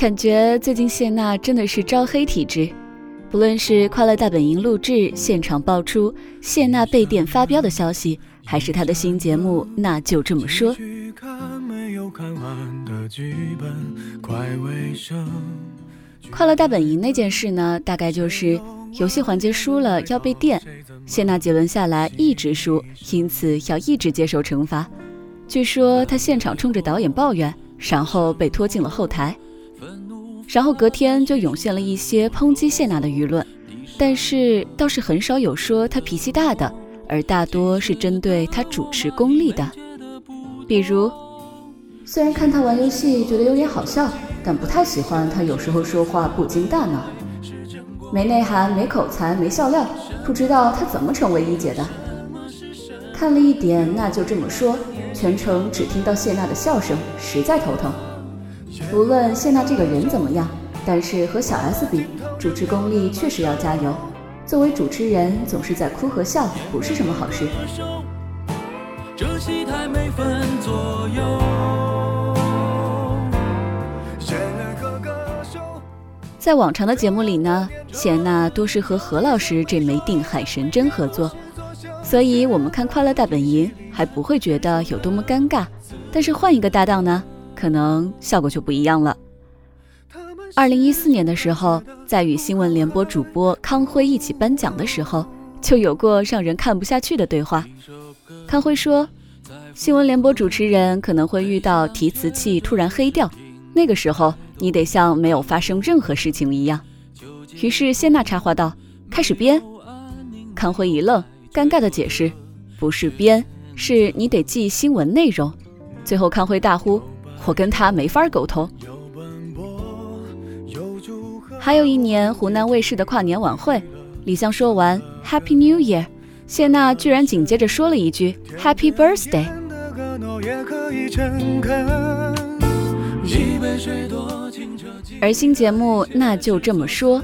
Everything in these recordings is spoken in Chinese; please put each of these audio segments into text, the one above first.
感觉最近谢娜真的是招黑体质，不论是《快乐大本营》录制现场爆出谢娜被电发飙的消息，还是她的新节目，那就这么说。快乐大本营那件事呢，大概就是游戏环节输了要被电，谢娜几轮下来一直输，因此要一直接受惩罚。据说她现场冲着导演抱怨，然后被拖进了后台。然后隔天就涌现了一些抨击谢娜的舆论，但是倒是很少有说她脾气大的，而大多是针对她主持功力的。比如，虽然看她玩游戏觉得有点好笑，但不太喜欢她有时候说话不经大脑，没内涵、没口才、没笑料，不知道她怎么成为一姐的。看了一点，那就这么说，全程只听到谢娜的笑声，实在头疼。无论谢娜这个人怎么样，但是和小 S 比，主持功力确实要加油。作为主持人，总是在哭和笑，不是什么好事。在往常的节目里呢，谢娜多是和何老师这枚定海神针合作，所以我们看《快乐大本营》还不会觉得有多么尴尬。但是换一个搭档呢？可能效果就不一样了。二零一四年的时候，在与新闻联播主播康辉一起颁奖的时候，就有过让人看不下去的对话。康辉说，新闻联播主持人可能会遇到提词器突然黑掉，那个时候你得像没有发生任何事情一样。于是谢娜插话道：“开始编。”康辉一愣，尴尬的解释：“不是编，是你得记新闻内容。”最后康辉大呼。我跟他没法沟通。还有一年湖南卫视的跨年晚会，李湘说完 Happy New Year，谢娜居然紧接着说了一句 Happy Birthday。而新节目那就这么说，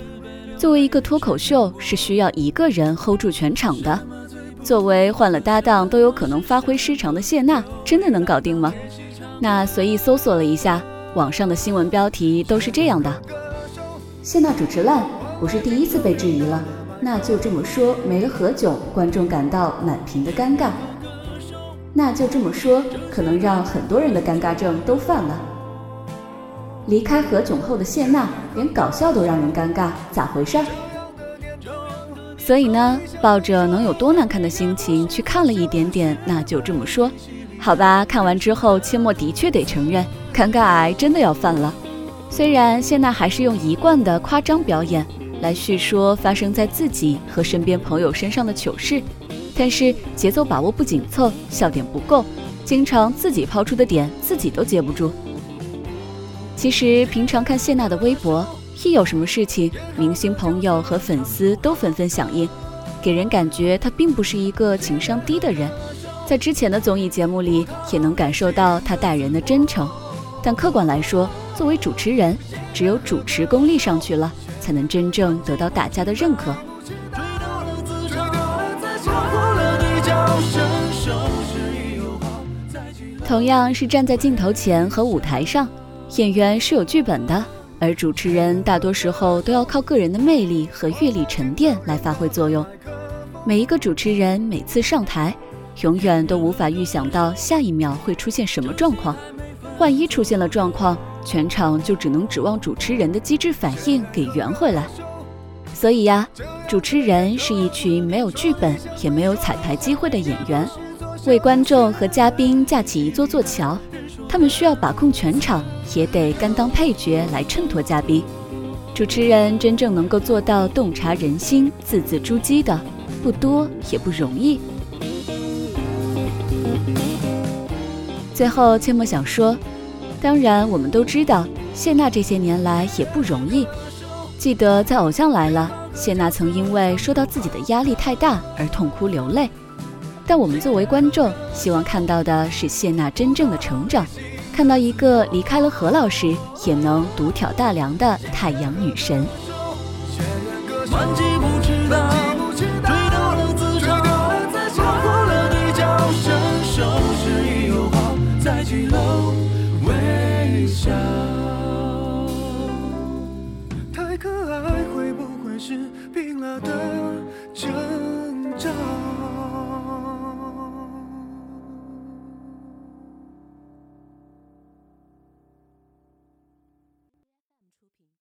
作为一个脱口秀，是需要一个人 hold 住全场的。作为换了搭档都有可能发挥失常的谢娜，真的能搞定吗？那随意搜索了一下，网上的新闻标题都是这样的：谢娜主持烂，不是第一次被质疑了。那就这么说，没了何炅，观众感到满屏的尴尬。那就这么说，可能让很多人的尴尬症都犯了。离开何炅后的谢娜，连搞笑都让人尴尬，咋回事儿？所以呢，抱着能有多难看的心情去看了一点点，那就这么说。好吧，看完之后，切莫的确得承认，尴尬癌真的要犯了。虽然谢娜还是用一贯的夸张表演来叙说发生在自己和身边朋友身上的糗事，但是节奏把握不紧凑，笑点不够，经常自己抛出的点自己都接不住。其实平常看谢娜的微博，一有什么事情，明星朋友和粉丝都纷纷响应，给人感觉她并不是一个情商低的人。在之前的综艺节目里，也能感受到他待人的真诚。但客观来说，作为主持人，只有主持功力上去了，才能真正得到大家的认可。同样是站在镜头前和舞台上，演员是有剧本的，而主持人大多时候都要靠个人的魅力和阅历沉淀来发挥作用。每一个主持人每次上台。永远都无法预想到下一秒会出现什么状况，万一出现了状况，全场就只能指望主持人的机智反应给圆回来。所以呀，主持人是一群没有剧本也没有彩排机会的演员，为观众和嘉宾架起一座座桥，他们需要把控全场，也得甘当配角来衬托嘉宾。主持人真正能够做到洞察人心、字字珠玑的，不多也不容易。最后，切莫想说，当然，我们都知道谢娜这些年来也不容易。记得在《偶像来了》，谢娜曾因为说到自己的压力太大而痛哭流泪。但我们作为观众，希望看到的是谢娜真正的成长，看到一个离开了何老师也能独挑大梁的太阳女神。在几楼微笑。